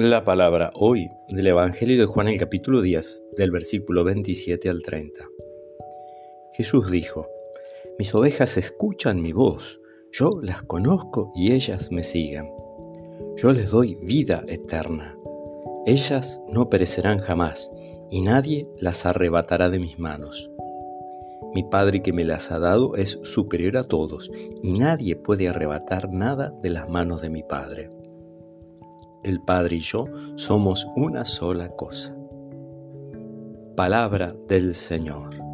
La palabra hoy del Evangelio de Juan el capítulo 10, del versículo 27 al 30. Jesús dijo, Mis ovejas escuchan mi voz, yo las conozco y ellas me siguen. Yo les doy vida eterna. Ellas no perecerán jamás, y nadie las arrebatará de mis manos. Mi Padre que me las ha dado es superior a todos, y nadie puede arrebatar nada de las manos de mi Padre. El Padre y yo somos una sola cosa. Palabra del Señor.